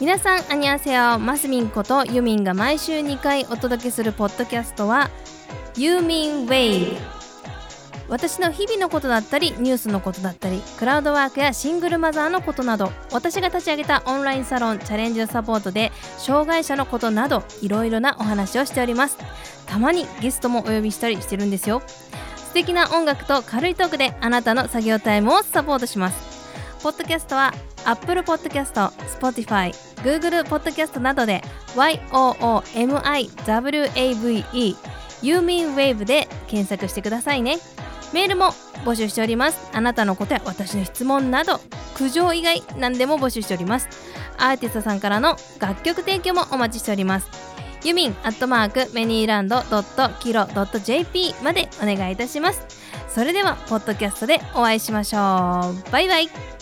皆さんアニアセヨマスミンことユミンが毎週2回お届けするポッドキャストはユーミンウェイ。私の日々のことだったりニュースのことだったりクラウドワークやシングルマザーのことなど私が立ち上げたオンラインサロンチャレンジサポートで障害者のことなどいろいろなお話をしております。たまにゲストもお呼びしたりしてるんですよ。素敵な音楽と軽いトークであなたの作業タイムをサポートします。ポッドキャストは Apple Podcast、Spotify、Google Podcast などで YOOMIWAVE ユーミンウェーブで検索してくださいね。メールも募集しております。あなたのことや私の質問など苦情以外何でも募集しております。アーティストさんからの楽曲提供もお待ちしております。ユミンアットマークメニーランドドットキロドット JP までお願いいたします。それではポッドキャストでお会いしましょう。バイバイ。